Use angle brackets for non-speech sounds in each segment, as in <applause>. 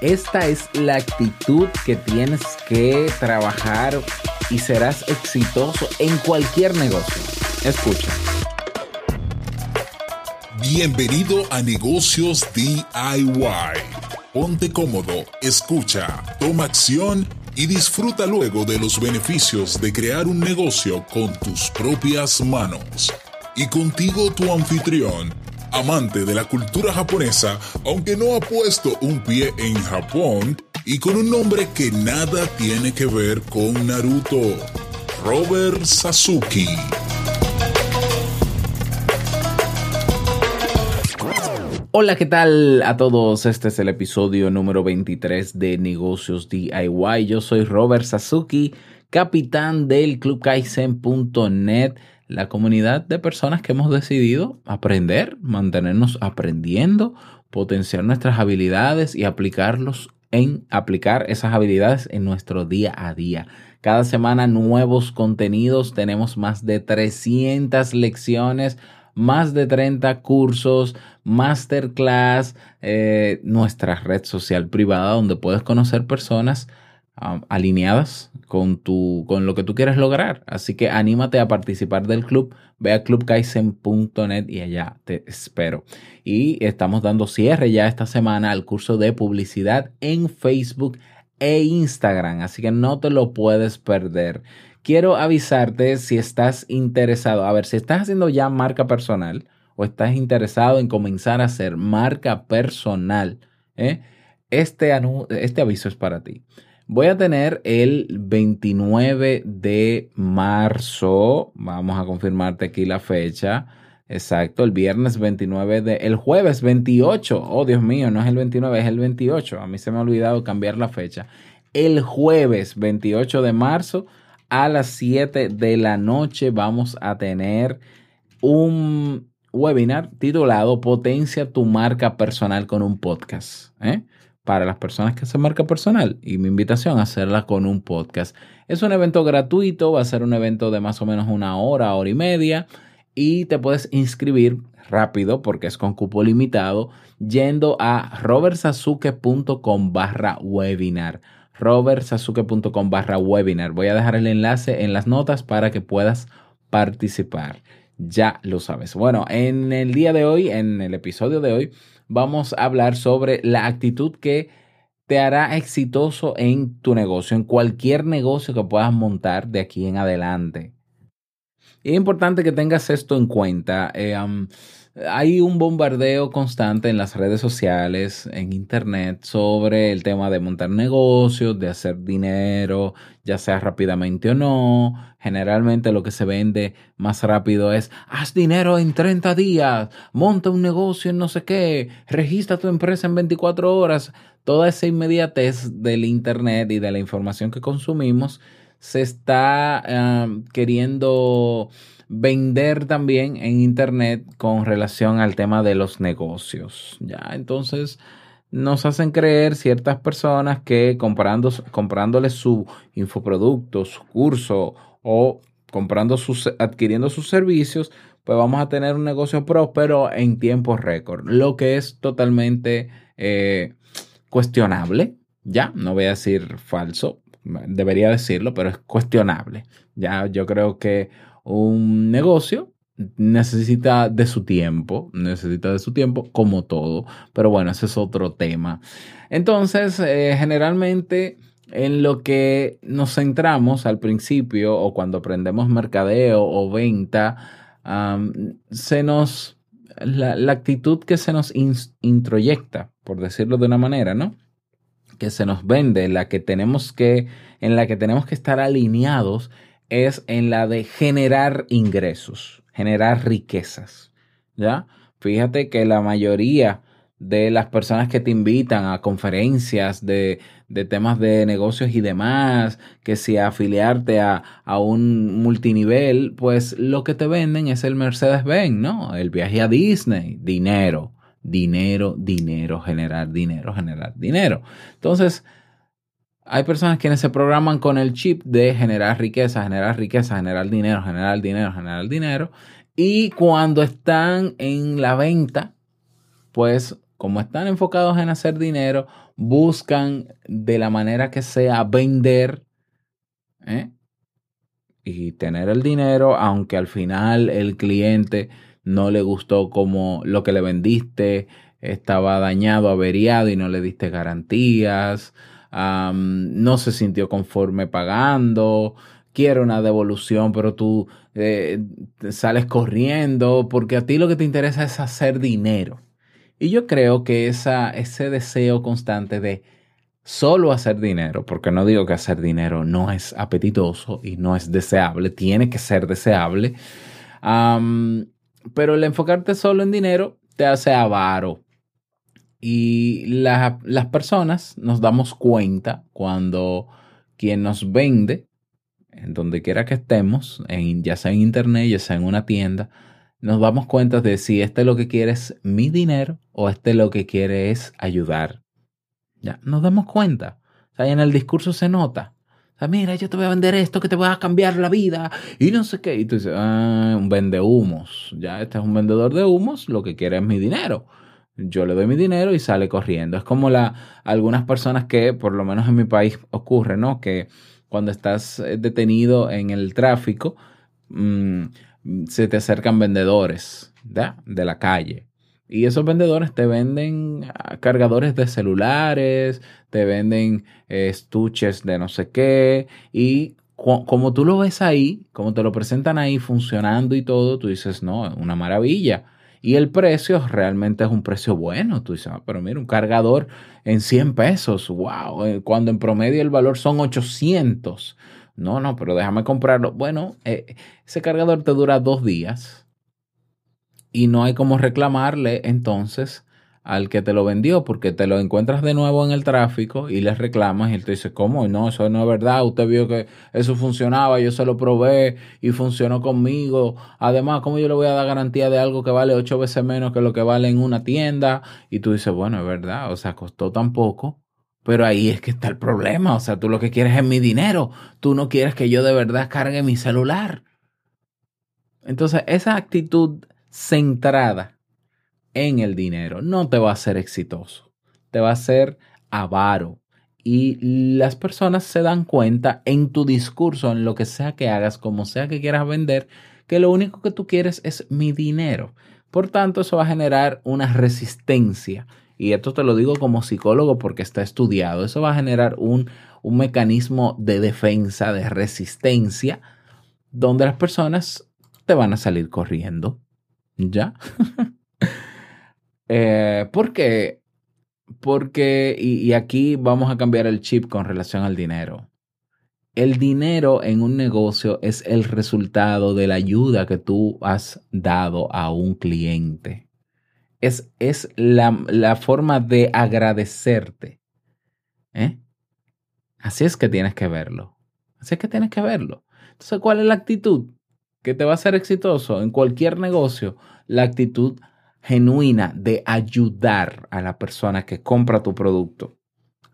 Esta es la actitud que tienes que trabajar y serás exitoso en cualquier negocio. Escucha. Bienvenido a Negocios DIY. Ponte cómodo, escucha, toma acción y disfruta luego de los beneficios de crear un negocio con tus propias manos. Y contigo tu anfitrión, amante de la cultura japonesa, aunque no ha puesto un pie en Japón, y con un nombre que nada tiene que ver con Naruto, Robert Sasuke. Hola, ¿qué tal a todos? Este es el episodio número 23 de Negocios DIY. Yo soy Robert Sasuki, capitán del clubkaizen.net la comunidad de personas que hemos decidido aprender, mantenernos aprendiendo, potenciar nuestras habilidades y aplicarlos en aplicar esas habilidades en nuestro día a día. Cada semana nuevos contenidos, tenemos más de 300 lecciones, más de 30 cursos, masterclass, eh, nuestra red social privada donde puedes conocer personas alineadas con, tu, con lo que tú quieres lograr. Así que anímate a participar del club. Ve a clubkaizen.net y allá te espero. Y estamos dando cierre ya esta semana al curso de publicidad en Facebook e Instagram. Así que no te lo puedes perder. Quiero avisarte si estás interesado. A ver, si estás haciendo ya marca personal o estás interesado en comenzar a hacer marca personal, ¿eh? este, este aviso es para ti. Voy a tener el 29 de marzo. Vamos a confirmarte aquí la fecha. Exacto, el viernes 29 de... El jueves 28. Oh, Dios mío, no es el 29, es el 28. A mí se me ha olvidado cambiar la fecha. El jueves 28 de marzo a las 7 de la noche vamos a tener un webinar titulado Potencia tu marca personal con un podcast. ¿eh? Para las personas que hacen marca personal y mi invitación a hacerla con un podcast. Es un evento gratuito, va a ser un evento de más o menos una hora, hora y media y te puedes inscribir rápido porque es con cupo limitado yendo a robertsasuke.com barra webinar robertsasuke.com barra webinar. Voy a dejar el enlace en las notas para que puedas participar. Ya lo sabes. Bueno, en el día de hoy, en el episodio de hoy, vamos a hablar sobre la actitud que te hará exitoso en tu negocio, en cualquier negocio que puedas montar de aquí en adelante. es importante que tengas esto en cuenta. Eh, hay un bombardeo constante en las redes sociales, en internet, sobre el tema de montar negocios, de hacer dinero, ya sea rápidamente o no. Generalmente lo que se vende más rápido es, haz dinero en 30 días, monta un negocio en no sé qué, registra tu empresa en 24 horas. Toda esa inmediatez del internet y de la información que consumimos se está queriendo vender también en Internet con relación al tema de los negocios. Ya, entonces nos hacen creer ciertas personas que comprando, comprándole su infoproducto, su curso o comprando sus, adquiriendo sus servicios, pues vamos a tener un negocio próspero en tiempo récord, lo que es totalmente eh, cuestionable. Ya, no voy a decir falso, debería decirlo, pero es cuestionable. Ya, yo creo que un negocio necesita de su tiempo, necesita de su tiempo como todo, pero bueno, ese es otro tema. Entonces, eh, generalmente en lo que nos centramos al principio o cuando aprendemos mercadeo o venta, se nos, la, la, actitud que se nos introyecta, por decirlo de una manera, ¿no? Que se nos vende, la que tenemos que, en la que tenemos que estar alineados es en la de generar ingresos, generar riquezas. ¿Ya? Fíjate que la mayoría de las personas que te invitan a conferencias de, temas de negocios y demás, que si afiliarte a, a, un multinivel, pues lo que te venden es el Mercedes-Benz, ¿no? El viaje a Disney, dinero, dinero, dinero, generar dinero, generar dinero. Entonces, hay personas quienes se programan con el chip de generar riqueza, generar riqueza, generar dinero, generar dinero, generar dinero. Y cuando están en la venta, pues como están enfocados en hacer dinero, buscan de la manera que sea vender ¿eh? y tener el dinero, aunque al final el cliente no le gustó como lo que le vendiste, estaba dañado, averiado y no le diste garantías, no se sintió conforme pagando, quiere una devolución, pero tú eh, sales corriendo porque a ti lo que te interesa es hacer dinero. Y yo creo que ese deseo constante de solo hacer dinero, porque no digo que hacer dinero no es apetitoso y no es deseable, tiene que ser deseable, pero el enfocarte solo en dinero te hace avaro. Y las personas nos damos cuenta cuando quien nos vende, en donde quiera que estemos, en, ya sea en internet, ya sea en una tienda, nos damos cuenta de si este lo que quiere es mi dinero o este lo que quiere es ayudar. Ya, nos damos cuenta. O sea, en el discurso se nota. O sea, mira, yo te voy a vender esto que te va a cambiar la vida y no sé qué. Y tú dices, ah, un vende humos. Ya, este es un vendedor de humos, lo que quiere es mi dinero. Yo le doy mi dinero y sale corriendo. Es como la, algunas personas que, por lo menos en mi país, ocurre, ¿no? Que cuando estás eh, detenido en el tráfico, mmm, se te acercan vendedores de la calle. Y esos vendedores te venden ah, cargadores de celulares, te venden eh, estuches de no sé qué. Y como tú lo ves ahí, como te lo presentan ahí funcionando y todo, tú dices, no, una maravilla. Y el precio realmente es un precio bueno. Tú dices, ah, pero mira, un cargador en 100 pesos, wow, eh, cuando en promedio el valor son 800. No, no, pero déjame comprarlo. Bueno, eh, ese cargador te dura dos días y no hay como reclamarle entonces al que te lo vendió porque te lo encuentras de nuevo en el tráfico y le reclamas y él te dice, ¿cómo? No, eso no es verdad. Usted vio que eso funcionaba, yo se lo probé y funcionó conmigo. Además, ¿cómo yo le voy a dar garantía de algo que vale ocho veces menos que lo que vale en una tienda? Y tú dices, bueno, es verdad, o sea, costó tan poco pero ahí es que está el problema. O sea, tú lo que quieres es mi dinero. Tú no quieres que yo de verdad cargue mi celular. Entonces, esa actitud centrada en el dinero no te va a hacer exitoso. Te va a hacer avaro. Y las personas se dan cuenta en tu discurso, en lo que sea que hagas, como sea que quieras vender, que lo único que tú quieres es mi dinero. Por tanto, eso va a generar una resistencia y esto te lo digo como psicólogo porque está estudiado, eso va a generar un, mecanismo de defensa, de resistencia, donde las personas te van a salir corriendo. ¿Ya? <laughs> eh, ¿Por qué? Porque, y aquí vamos a cambiar el chip con relación al dinero. El dinero en un negocio es el resultado de la ayuda que tú has dado a un cliente es, es la, forma de agradecerte. ¿eh? Así es que tienes que verlo. Así es que tienes que verlo. Entonces, ¿cuál es la actitud que te va a hacer exitoso en cualquier negocio? La actitud genuina de ayudar a la persona que compra tu producto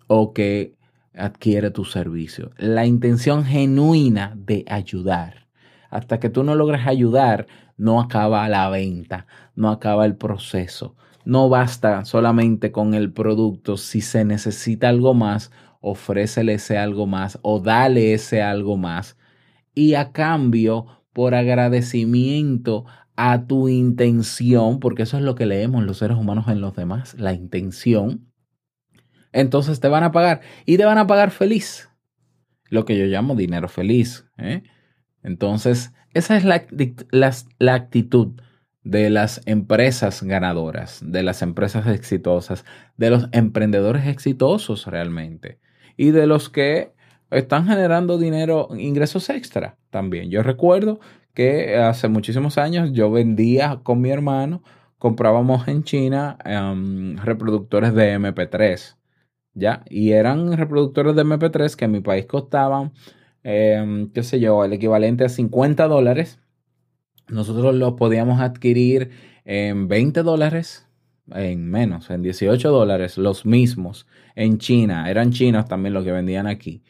o que adquiere tu servicio. La intención genuina de ayudar. Hasta que tú no logres ayudar, no acaba la venta, no acaba el proceso. No basta solamente con el producto. Si se necesita algo más, ofrécele ese algo más o dale ese algo más. Y a cambio, por agradecimiento a tu intención, porque eso es lo que leemos los seres humanos en los demás, la intención, entonces te van a pagar y te van a pagar feliz. Lo que yo llamo dinero feliz. ¿eh? Entonces, esa es la, la, actitud de las empresas ganadoras, de las empresas exitosas, de los emprendedores exitosos realmente y de los que están generando dinero, ingresos extra también. Yo recuerdo que hace muchísimos años yo vendía con mi hermano, comprábamos en China em, reproductores de MP3, ¿ya? Y eran reproductores de MP3 que en mi país costaban Em, qué sé yo, el equivalente a 50 dólares, nosotros lo podíamos adquirir en 20 dólares, en menos, en 18 dólares, los mismos en China, eran chinos también los que vendían aquí.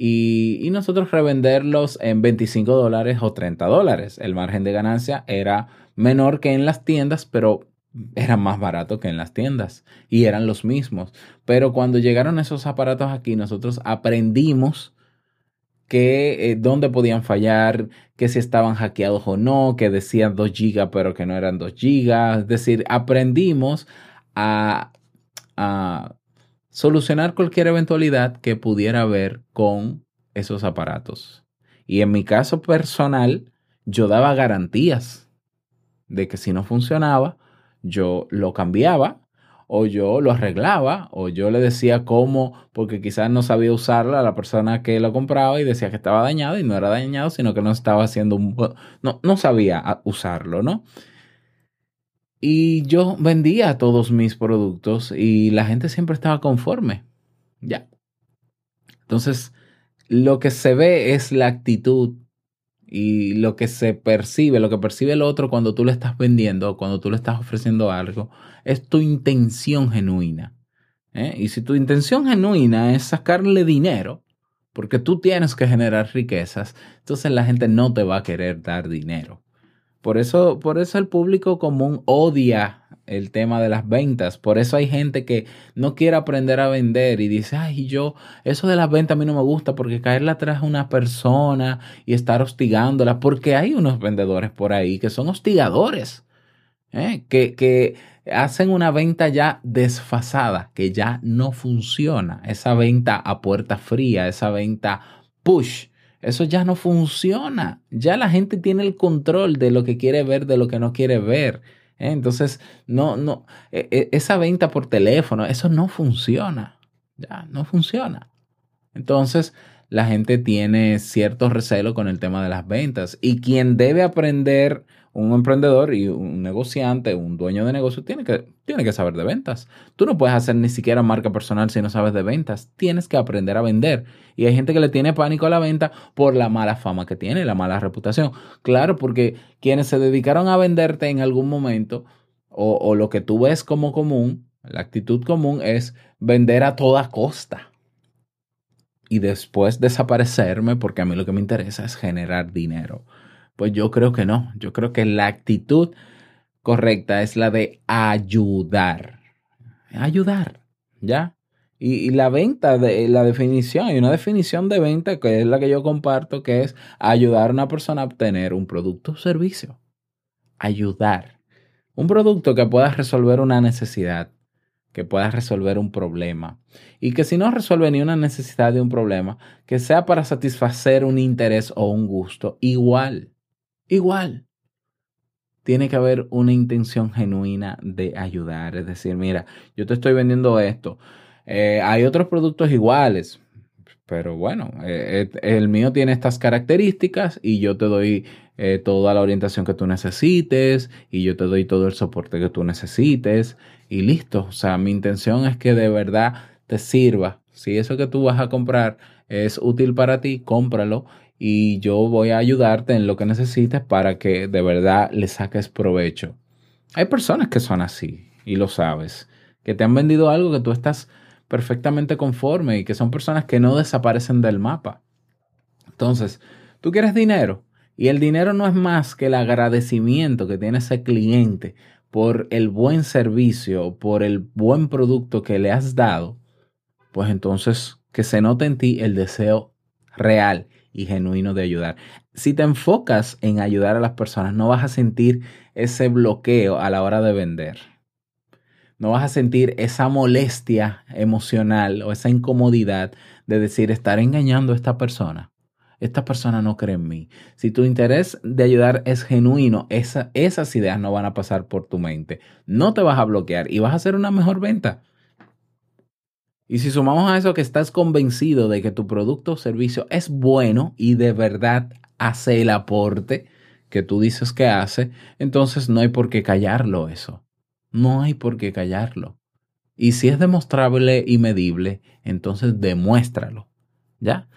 Y, nosotros revenderlos en 25 dólares o 30 dólares. El margen de ganancia era menor que en las tiendas, pero eran más baratos que en las tiendas y eran los mismos. Pero cuando llegaron esos aparatos aquí, nosotros aprendimos que eh, dónde podían fallar, que si estaban hackeados o no, que decían 2 GB pero que no eran 2 GB. Es decir, aprendimos a solucionar cualquier eventualidad que pudiera haber con esos aparatos. Y en mi caso personal, yo daba garantías de que si no funcionaba, yo lo cambiaba o yo lo arreglaba o yo le decía cómo, porque quizás no sabía usarla a la persona que lo compraba y decía que estaba dañado y no era dañado, sino que no estaba haciendo un... No, no sabía usarlo, ¿no? Y yo vendía todos mis productos y la gente siempre estaba conforme. Ya. Entonces, lo que se ve es la actitud y lo que se percibe, lo que percibe el otro cuando tú le estás vendiendo, cuando tú le estás ofreciendo algo, es tu intención genuina. ¿eh? Y si tu intención genuina es sacarle dinero, porque tú tienes que generar riquezas, entonces la gente no te va a querer dar dinero. Por eso, por eso el público común odia el tema de las ventas. Por eso hay gente que no quiere aprender a vender y dice, ay, yo, eso de las ventas a mí no me gusta porque caerle atrás a una persona y estar hostigándola, porque hay unos vendedores por ahí que son hostigadores, ¿eh? que, que hacen una venta ya desfasada, que ya no funciona. Esa venta a puerta fría, esa venta push. Eso ya no funciona. Ya la gente tiene el control de lo que quiere ver, de lo que no quiere ver. ¿eh? Entonces, no, no, e, e, esa venta por teléfono, eso no funciona. Ya, no funciona. Entonces, la gente tiene cierto recelo con el tema de las ventas y quien debe aprender un emprendedor y un negociante, un dueño de negocio, tiene que, tiene que saber de ventas. Tú no puedes hacer ni siquiera marca personal si no sabes de ventas. Tienes que aprender a vender. Y hay gente que le tiene pánico a la venta por la mala fama que tiene, la mala reputación. Claro, porque quienes se dedicaron a venderte en algún momento, o, o lo que tú ves como común, la actitud común es vender a toda costa y después desaparecerme porque a mí lo que me interesa es generar dinero. Pues yo creo que no. Yo creo que la actitud correcta es la de ayudar. Ayudar, ¿ya? Y, la venta, de, la definición, y una definición de venta que es la que yo comparto, que es ayudar a una persona a obtener un producto o servicio. Ayudar. Un producto que pueda resolver una necesidad, que pueda resolver un problema. Y que si no resuelve ni una necesidad de un problema, que sea para satisfacer un interés o un gusto, igual. Igual. Tiene que haber una intención genuina de ayudar. Es decir, mira, yo te estoy vendiendo esto. Eh, hay otros productos iguales, pero bueno, eh, eh, el mío tiene estas características y yo te doy toda la orientación que tú necesites y yo te doy todo el soporte que tú necesites y listo. O sea, mi intención es que de verdad te sirva. Si eso que tú vas a comprar es útil para ti, cómpralo y yo voy a ayudarte en lo que necesites para que de verdad le saques provecho. Hay personas que son así y lo sabes, que te han vendido algo que tú estás perfectamente conforme y que son personas que no desaparecen del mapa. Entonces, tú quieres dinero y el dinero no es más que el agradecimiento que tiene ese cliente por el buen servicio, por el buen producto que le has dado, pues entonces que se note en ti el deseo real y genuino de ayudar. Si te enfocas en ayudar a las personas, no vas a sentir ese bloqueo a la hora de vender. No vas a sentir esa molestia emocional o esa incomodidad de decir, estar engañando a esta persona. Esta persona no cree en mí. Si tu interés de ayudar es genuino, esas ideas no van a pasar por tu mente. No te vas a bloquear y vas a hacer una mejor venta. Y si sumamos a eso que estás convencido de que tu producto o servicio es bueno y de verdad hace el aporte que tú dices que hace, entonces no hay por qué callarlo eso. No hay por qué callarlo. Y si es demostrable y medible, entonces demuéstralo. ¿Ya?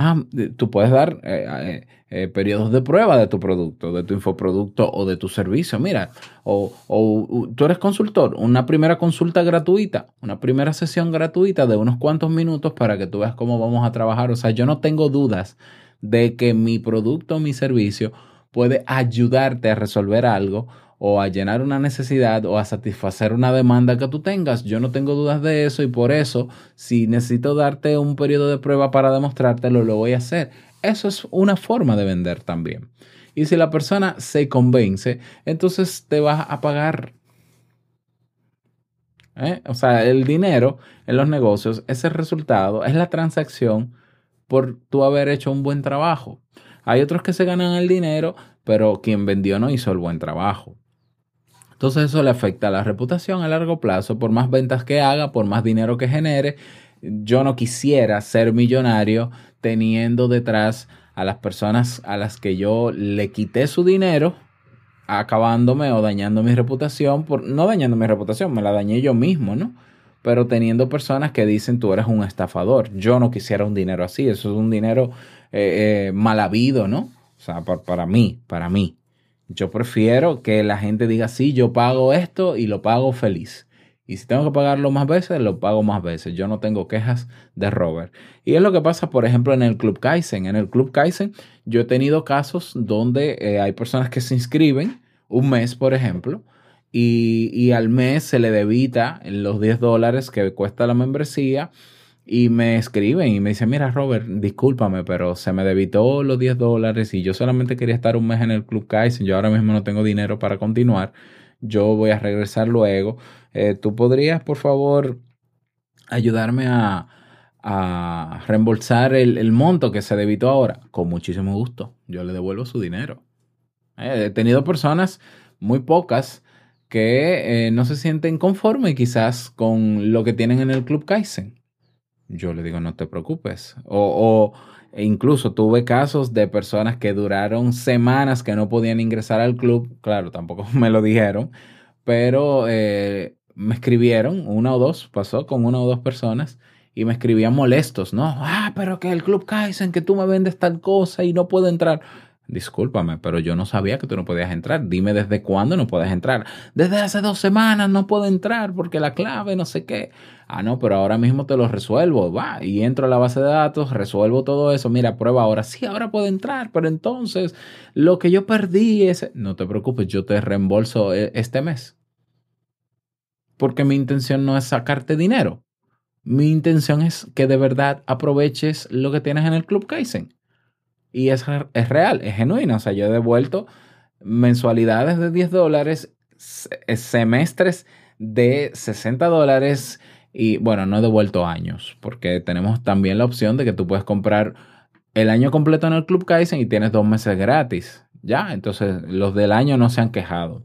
Ah, tú puedes dar eh, eh, eh, periodos de prueba de tu producto, de tu infoproducto o de tu servicio. Mira, o, o, tú eres consultor, una primera consulta gratuita, una primera sesión gratuita de unos cuantos minutos para que tú veas cómo vamos a trabajar. O sea, yo no tengo dudas de que mi producto o mi servicio puede ayudarte a resolver algo o a llenar una necesidad o a satisfacer una demanda que tú tengas. Yo no tengo dudas de eso y por eso, si necesito darte un periodo de prueba para demostrártelo, lo voy a hacer. Eso es una forma de vender también. Y si la persona se convence, entonces te vas a pagar. ¿Eh? O sea, el dinero en los negocios es el resultado, es la transacción por tú haber hecho un buen trabajo. Hay otros que se ganan el dinero, pero quien vendió no hizo el buen trabajo. Entonces eso le afecta a la reputación a largo plazo, por más ventas que haga, por más dinero que genere. Yo no quisiera ser millonario teniendo detrás a las personas a las que yo le quité su dinero, acabándome o dañando mi reputación, por, no dañando mi reputación, me la dañé yo mismo, ¿no? Pero teniendo personas que dicen tú eres un estafador. Yo no quisiera un dinero así, eso es un dinero eh, eh, mal habido, ¿no? O sea, para mí, para mí. Yo prefiero que la gente diga, sí, yo pago esto y lo pago feliz. Y si tengo que pagarlo más veces, lo pago más veces. Yo no tengo quejas de Robert. Y es lo que pasa, por ejemplo, en el Club Kaizen. En el Club Kaizen yo he tenido casos donde eh, hay personas que se inscriben un mes, por ejemplo, y, y, al mes se le debita los 10 dólares que cuesta la membresía y me escriben y me dicen, mira Robert, discúlpame, pero se me debitó los 10 dólares y yo solamente quería estar un mes en el Club Kaizen. Yo ahora mismo no tengo dinero para continuar. Yo voy a regresar luego eh, ¿Tú podrías, por favor, ayudarme a, reembolsar el, monto que se debitó ahora? Con muchísimo gusto. Yo le devuelvo su dinero. Eh, he tenido personas, muy pocas, que eh, no se sienten conformes quizás con lo que tienen en el Club Kaizen. Yo le digo, no te preocupes. O, e incluso tuve casos de personas que duraron semanas que no podían ingresar al club. Claro, tampoco <laughs> me lo dijeron, pero me escribieron, una o dos, pasó con una o dos personas, y me escribían molestos, ¿no? Ah, pero que el Club Kaizen, que tú me vendes tal cosa y no puedo entrar. Discúlpame, pero yo no sabía que tú no podías entrar. Dime desde cuándo no puedes entrar. Desde hace dos semanas no puedo entrar porque la clave, no sé qué. Ah, no, pero ahora mismo te lo resuelvo. Va, y entro a la base de datos, resuelvo todo eso. Mira, prueba ahora. Sí, ahora puedo entrar, pero entonces lo que yo perdí es... No te preocupes, yo te reembolso eh, este mes porque mi intención no es sacarte dinero. Mi intención es que de verdad aproveches lo que tienes en el Club Kaizen. Y es, es real, es genuino. O sea, yo he devuelto mensualidades de 10 dólares, semestres de 60 dólares y bueno, no he devuelto años, porque tenemos también la opción de que tú puedes comprar el año completo en el Club Kaizen y tienes dos meses gratis. Ya, entonces los del año no se han quejado.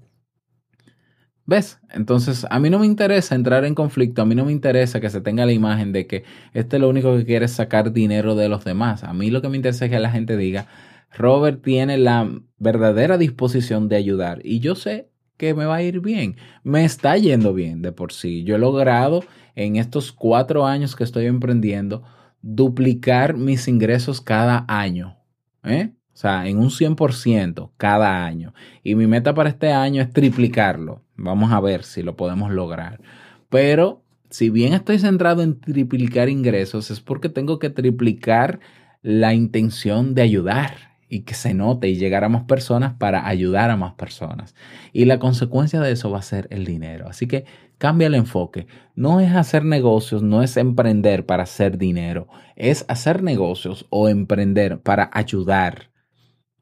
¿Ves? Entonces, a mí no me interesa entrar en conflicto, a mí no me interesa que se tenga la imagen de que este lo único que quiere es sacar dinero de los demás. A mí lo que me interesa es que la gente diga, Robert tiene la verdadera disposición de ayudar y yo sé que me va a ir bien. Me está yendo bien de por sí. Yo he logrado en estos cuatro años que estoy emprendiendo duplicar mis ingresos cada año. ¿eh? O sea, en un 100% cada año. Y mi meta para este año es triplicarlo. Vamos a ver si lo podemos lograr. Pero si bien estoy centrado en triplicar ingresos, es porque tengo que triplicar la intención de ayudar y que se note y llegar a más personas para ayudar a más personas. Y la consecuencia de eso va a ser el dinero. Así que cambia el enfoque. No es hacer negocios, no es emprender para hacer dinero, es hacer negocios o emprender para ayudar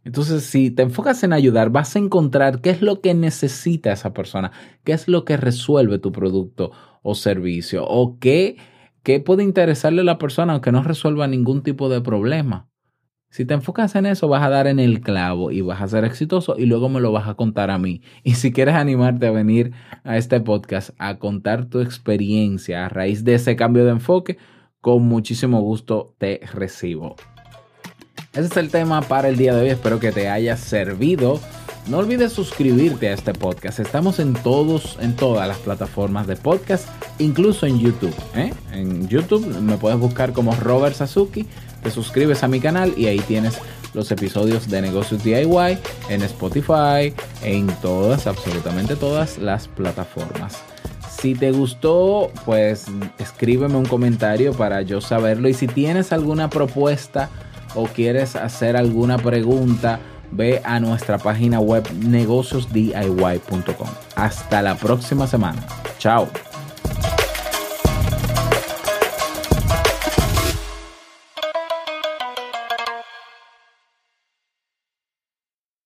entonces, si te enfocas en ayudar, vas a encontrar qué es lo que necesita esa persona, qué es lo que resuelve tu producto o servicio, o qué, qué puede interesarle a la persona aunque no resuelva ningún tipo de problema. Si te enfocas en eso, vas a dar en el clavo y vas a ser exitoso y luego me lo vas a contar a mí. <laughs> Y si quieres animarte a venir a este podcast a contar tu experiencia a raíz de ese cambio de enfoque, con muchísimo gusto te recibo. Ese es el tema para el día de hoy. Espero que te haya servido. No olvides suscribirte a este podcast. Estamos en todos, en todas las plataformas de podcast, incluso en YouTube. ¿eh? En YouTube me puedes buscar como Robert Sasuki. Te suscribes a mi canal y ahí tienes los episodios de negocios DIY en Spotify, en todas, absolutamente todas las plataformas. Si te gustó, pues escríbeme un comentario para yo saberlo. Y si tienes alguna propuesta, o quieres hacer alguna pregunta ve a nuestra página web negociosdiy.com. Hasta la próxima semana. Chao.